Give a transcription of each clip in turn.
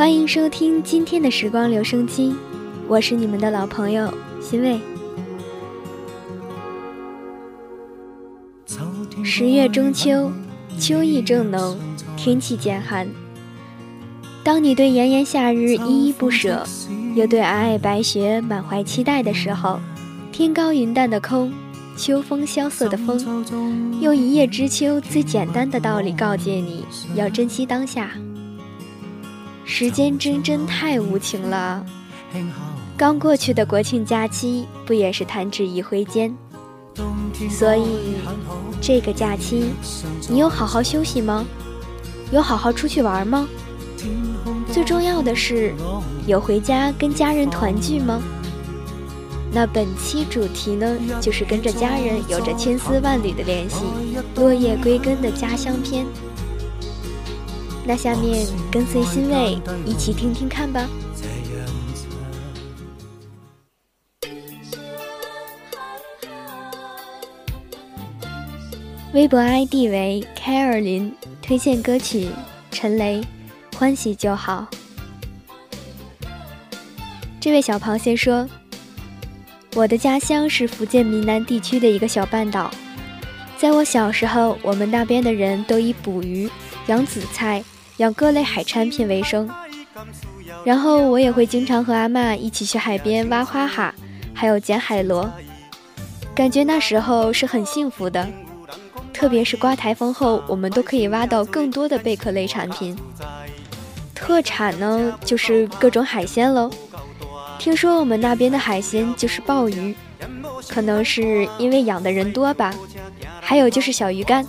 欢迎收听今天的时光留声机，我是你们的老朋友欣慰。十月中秋，秋意正浓，天气渐寒。当你对炎炎夏日依依不舍，又对皑皑白雪满怀期待的时候，天高云淡的空。秋风萧瑟的风，用一叶知秋最简单的道理告诫你要珍惜当下。时间真真太无情了，刚过去的国庆假期不也是弹指一挥间？所以这个假期，你有好好休息吗？有好好出去玩吗？最重要的是，有回家跟家人团聚吗？那本期主题呢，就是跟着家人有着千丝万缕的联系，落叶归根的家乡篇。那下面跟随欣慰一起听听看吧。微博 ID 为凯尔林，推荐歌曲陈雷，欢喜就好。这位小螃蟹说。我的家乡是福建闽南地区的一个小半岛，在我小时候，我们那边的人都以捕鱼、养紫菜、养各类海产品为生。然后我也会经常和阿妈一起去海边挖花蛤，还有捡海螺，感觉那时候是很幸福的。特别是刮台风后，我们都可以挖到更多的贝壳类产品。特产呢，就是各种海鲜喽。听说我们那边的海鲜就是鲍鱼，可能是因为养的人多吧。还有就是小鱼干，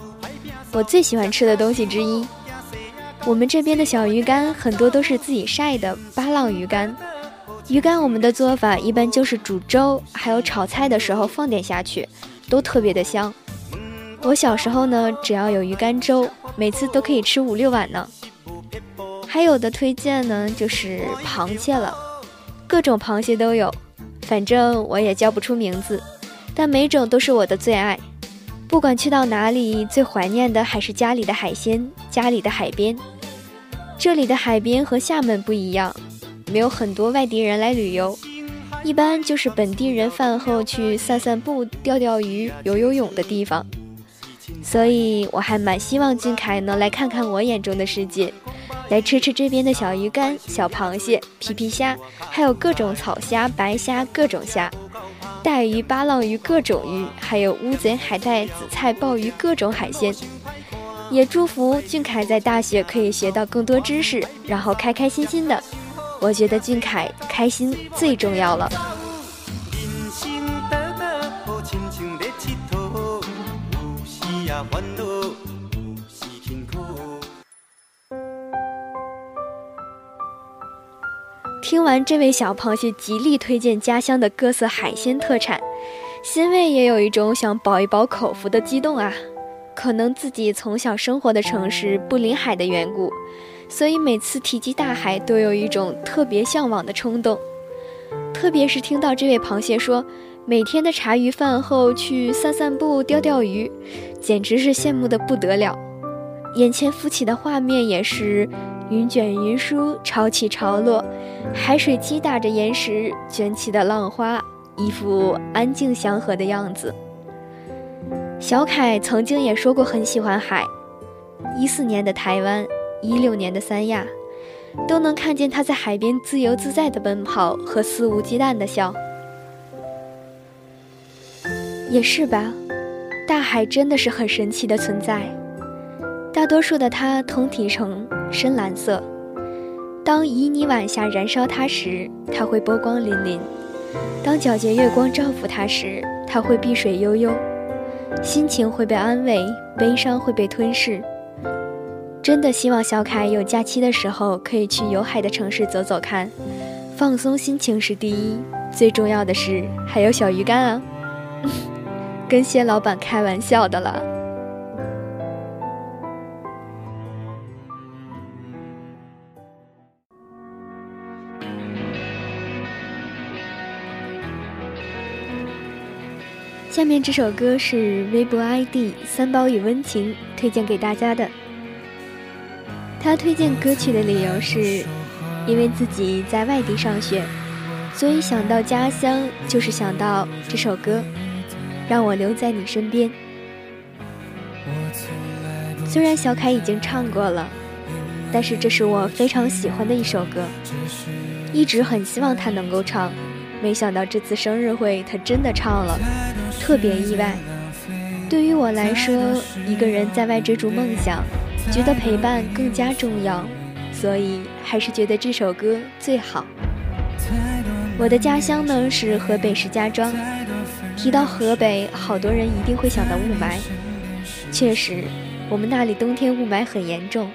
我最喜欢吃的东西之一。我们这边的小鱼干很多都是自己晒的巴浪鱼干。鱼干我们的做法一般就是煮粥，还有炒菜的时候放点下去，都特别的香。我小时候呢，只要有鱼干粥，每次都可以吃五六碗呢。还有的推荐呢，就是螃蟹了。各种螃蟹都有，反正我也叫不出名字，但每种都是我的最爱。不管去到哪里，最怀念的还是家里的海鲜，家里的海边。这里的海边和厦门不一样，没有很多外地人来旅游，一般就是本地人饭后去散散步、钓钓鱼、游游泳的地方。所以我还蛮希望俊凯能来看看我眼中的世界。来吃吃这边的小鱼干、小螃蟹、皮皮虾，还有各种草虾、白虾，各种虾，带鱼、巴浪鱼，各种鱼，还有乌贼、海带、紫菜、鲍鱼，各种海鲜。也祝福俊凯在大学可以学到更多知识，然后开开心心的。我觉得俊凯开心最重要了。听完这位小螃蟹极力推荐家乡的各色海鲜特产，欣慰也有一种想饱一饱口福的激动啊！可能自己从小生活的城市不临海的缘故，所以每次提及大海都有一种特别向往的冲动。特别是听到这位螃蟹说每天的茶余饭后去散散步、钓钓鱼，简直是羡慕的不得了。眼前浮起的画面也是。云卷云舒，潮起潮落，海水击打着岩石，卷起的浪花，一副安静祥和的样子。小凯曾经也说过很喜欢海，一四年的台湾，一六年的三亚，都能看见他在海边自由自在的奔跑和肆无忌惮的笑。也是吧，大海真的是很神奇的存在。大多数的它通体呈深蓝色，当旖旎晚霞燃烧它时，它会波光粼粼；当皎洁月光照拂它时，它会碧水悠悠。心情会被安慰，悲伤会被吞噬。真的希望小凯有假期的时候可以去有海的城市走走看，放松心情是第一，最重要的是还有小鱼干啊！跟蟹老板开玩笑的了。下面这首歌是微博 ID 三宝与温情推荐给大家的。他推荐歌曲的理由是，因为自己在外地上学，所以想到家乡就是想到这首歌，让我留在你身边。虽然小凯已经唱过了，但是这是我非常喜欢的一首歌，一直很希望他能够唱，没想到这次生日会他真的唱了。特别意外，对于我来说，一个人在外追逐梦想，觉得陪伴更加重要，所以还是觉得这首歌最好。我的家乡呢是河北石家庄，提到河北，好多人一定会想到雾霾。确实，我们那里冬天雾霾很严重，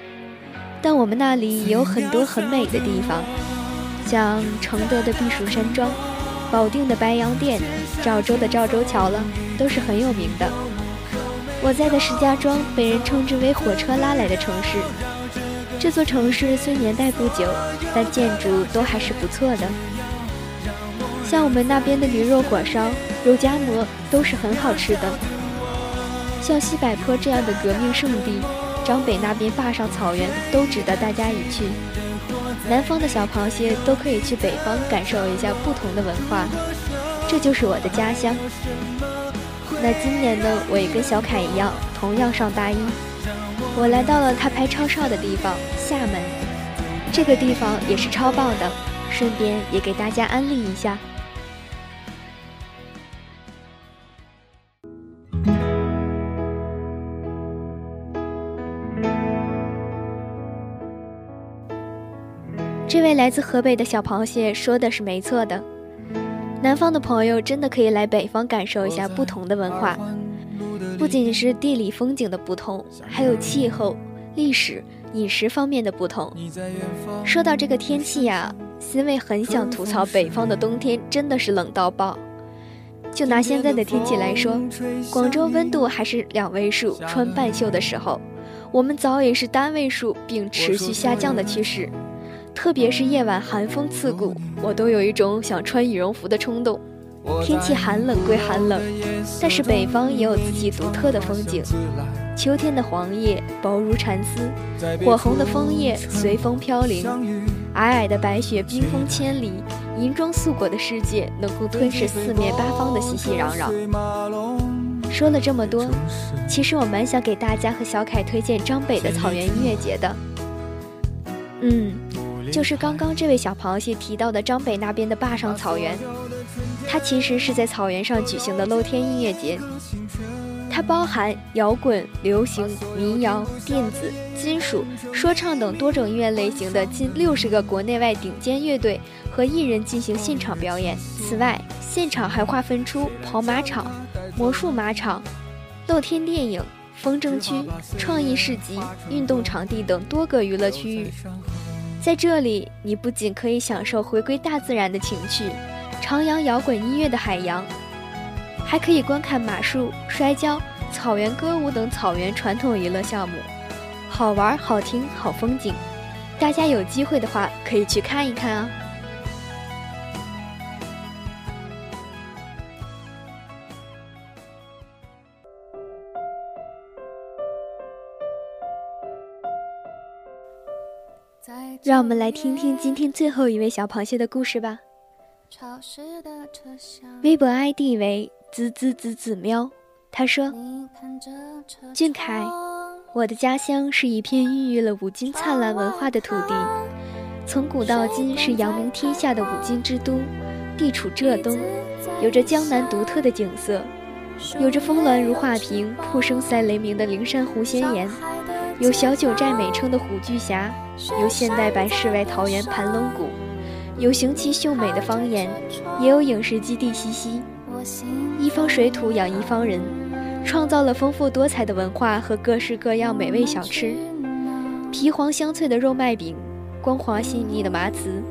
但我们那里有很多很美的地方，像承德的避暑山庄。保定的白洋淀，赵州的赵州桥了，都是很有名的。我在的石家庄被人称之为“火车拉来的城市”。这座城市虽年代不久，但建筑都还是不错的。像我们那边的驴肉火烧、肉夹馍都是很好吃的。像西柏坡这样的革命圣地，张北那边坝上草原都值得大家一去。南方的小螃蟹都可以去北方感受一下不同的文化，这就是我的家乡。那今年呢，我也跟小凯一样，同样上大一，我来到了他拍超少的地方——厦门。这个地方也是超棒的，顺便也给大家安利一下。位来自河北的小螃蟹说的是没错的，南方的朋友真的可以来北方感受一下不同的文化，不仅是地理风景的不同，还有气候、历史、饮食方面的不同。说到这个天气呀，欣慰很想吐槽北方的冬天真的是冷到爆。就拿现在的天气来说，广州温度还是两位数，穿半袖的时候，我们早已是单位数，并持续下降的趋势。特别是夜晚寒风刺骨，我都有一种想穿羽绒服的冲动。天气寒冷归寒冷，但是北方也有自己独特的风景。秋天的黄叶薄如蚕丝，火红的枫叶随风飘零，皑皑的白雪冰封千里，银装素裹的世界能够吞噬四面八方的熙熙攘攘。说了这么多，其实我蛮想给大家和小凯推荐张北的草原音乐节的。嗯。就是刚刚这位小螃蟹提到的张北那边的坝上草原，它其实是在草原上举行的露天音乐节。它包含摇滚、流行、民谣、电子、金属、说唱等多种音乐类型的近六十个国内外顶尖乐队和艺人进行现场表演。此外，现场还划分出跑马场、魔术马场、露天电影、风筝区、创意市集、运动场地等多个娱乐区域。在这里，你不仅可以享受回归大自然的情趣，徜徉摇滚音乐的海洋，还可以观看马术、摔跤、草原歌舞等草原传统娱乐项目，好玩、好听、好风景。大家有机会的话，可以去看一看啊。让我们来听听今天最后一位小螃蟹的故事吧。微博 ID 为滋滋滋滋喵，他说：“俊凯，我的家乡是一片孕育了五金灿烂文化的土地，从古到今是扬名天下的五金之都，地处浙东，有着江南独特的景色，有着峰峦如画屏、瀑声赛雷鸣的灵山湖仙岩，有小九寨美称的虎踞峡，有现代版世外桃源盘龙谷，有雄奇秀美的方言，也有影视基地西溪。一方水土养一方人，创造了丰富多彩的文化和各式各样美味小吃。皮黄香脆的肉麦饼，光滑细腻的麻糍，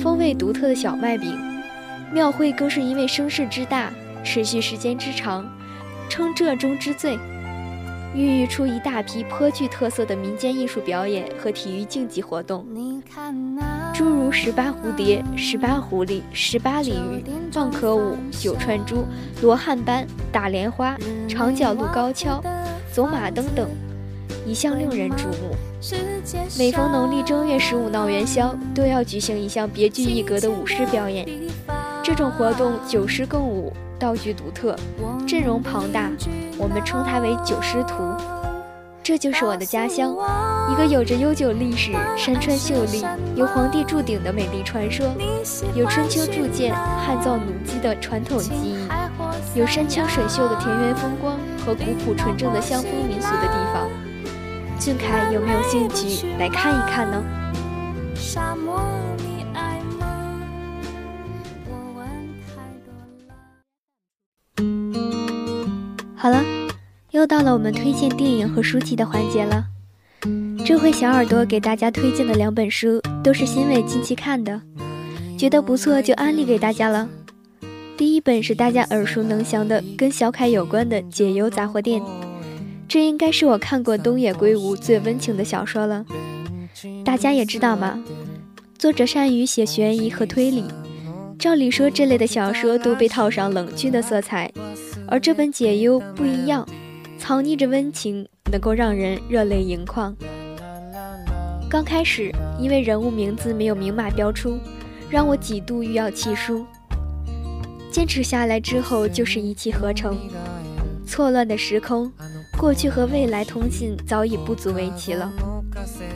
风味独特的小麦饼。庙会更是因为声势之大，持续时间之长，称浙中之最，孕育出一大批颇具特色的民间艺术表演和体育竞技活动，诸如十八蝴蝶、十八狐狸、十八鲤鱼、蚌壳舞、九串珠、罗汉班、打莲花、长角鹿高跷、走马灯等。一向令人瞩目。每逢农历正月十五闹元宵，都要举行一项别具一格的舞狮表演。这种活动九狮共舞，道具独特，阵容庞大，我们称它为九师图。这就是我的家乡，一个有着悠久历史、山川秀丽、有皇帝铸鼎的美丽传说，有春秋铸剑、汉造弩机的传统技艺，有山清水秀的田园风光和古朴纯正的乡风民俗的地方。俊凯有没有兴趣来看一看呢？好了，又到了我们推荐电影和书籍的环节了。这回小耳朵给大家推荐的两本书都是新伟近期看的，觉得不错就安利给大家了。第一本是大家耳熟能详的跟小凯有关的《解忧杂货店》。这应该是我看过东野圭吾最温情的小说了。大家也知道吗？作者善于写悬疑和推理，照理说这类的小说都被套上冷峻的色彩，而这本《解忧》不一样，藏匿着温情，能够让人热泪盈眶。刚开始，因为人物名字没有明码标出，让我几度欲要弃书。坚持下来之后，就是一气呵成。错乱的时空。过去和未来通信早已不足为奇了。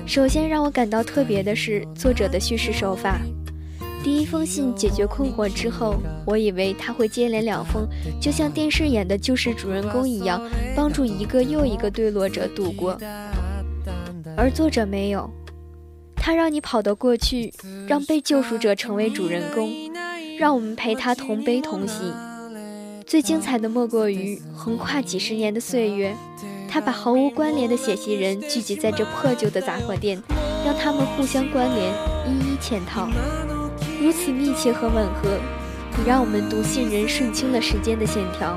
首先让我感到特别的是作者的叙事手法。第一封信解决困惑之后，我以为他会接连两封，就像电视演的救世主人公一样，帮助一个又一个坠落者度过。而作者没有，他让你跑到过去，让被救赎者成为主人公，让我们陪他同悲同喜。最精彩的莫过于横跨几十年的岁月，他把毫无关联的写信人聚集在这破旧的杂货店，让他们互相关联，一一嵌套，如此密切和吻合，也让我们读信人顺清了时间的线条。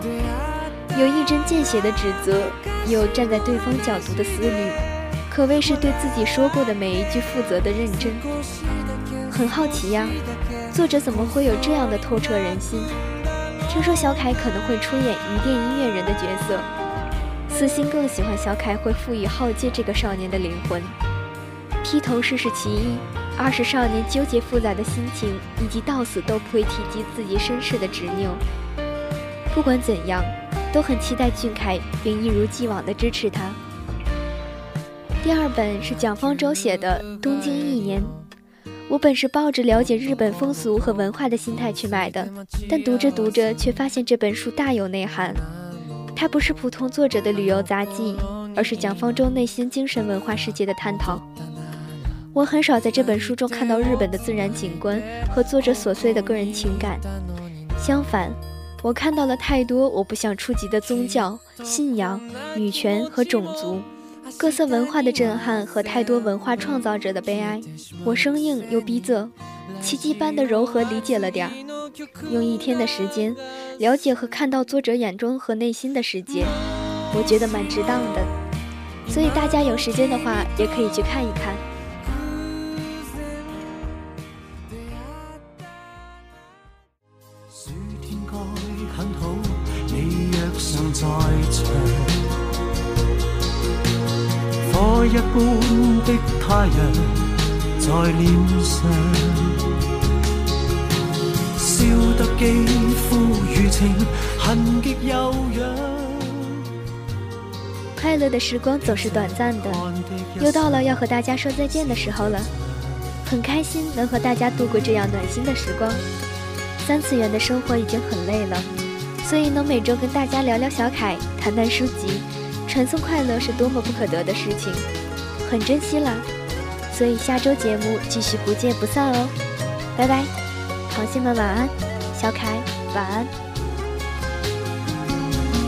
有一针见血的指责，有站在对方角度的思虑，可谓是对自己说过的每一句负责的认真。很好奇呀，作者怎么会有这样的透彻人心？听说小凯可能会出演鱼店音乐人的角色，私心更喜欢小凯会赋予浩介这个少年的灵魂。披头士是其一，二是少年纠结复杂的心情，以及到死都不会提及自己身世的执拗。不管怎样，都很期待俊凯，并一如既往地支持他。第二本是蒋方舟写的《东京一年》。我本是抱着了解日本风俗和文化的心态去买的，但读着读着却发现这本书大有内涵。它不是普通作者的旅游杂记，而是蒋方舟内心精神文化世界的探讨。我很少在这本书中看到日本的自然景观和作者琐碎的个人情感，相反，我看到了太多我不想触及的宗教、信仰、女权和种族。各色文化的震撼和太多文化创造者的悲哀，我生硬又逼仄，奇迹般的柔和理解了点儿。用一天的时间，了解和看到作者眼中和内心的世界，我觉得蛮值当的。所以大家有时间的话，也可以去看一看。阳在脸上，笑得肌肤如情，痕极悠扬。快乐的时光总是短暂的，又到了要和大家说再见的时候了。很开心能和大家度过这样暖心的时光。三次元的生活已经很累了，所以能每周跟大家聊聊小凯，谈谈书籍，传送快乐是多么不可得的事情，很珍惜啦。所以下周节目继续不见不散哦，拜拜，螃蟹们晚安，小凯晚安。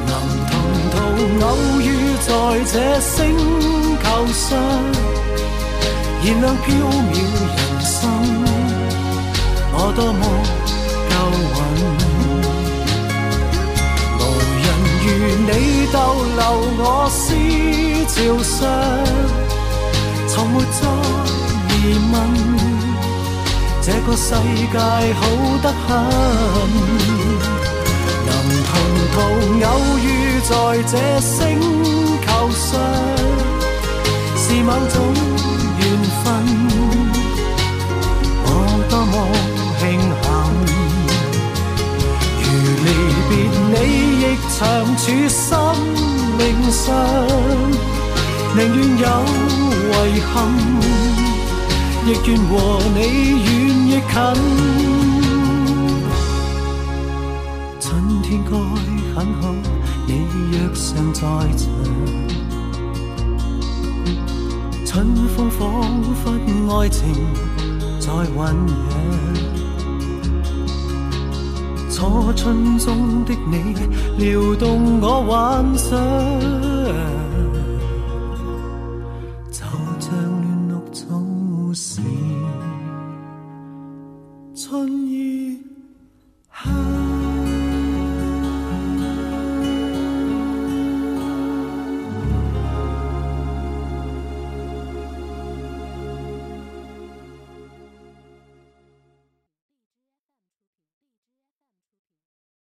能同途偶遇在这星球上，燃亮飘渺人生，我多么够运。无人如你逗留我思潮上，从没再疑问，这个世界好得很。能同途偶遇在这星球上，是某种缘分，我多么庆幸。如离别你，亦长处生命上，宁愿有遗憾，亦愿和你远亦近。春天该很好，你若尚在场。春风仿佛爱情在酝酿。初春中的你，撩动我幻想。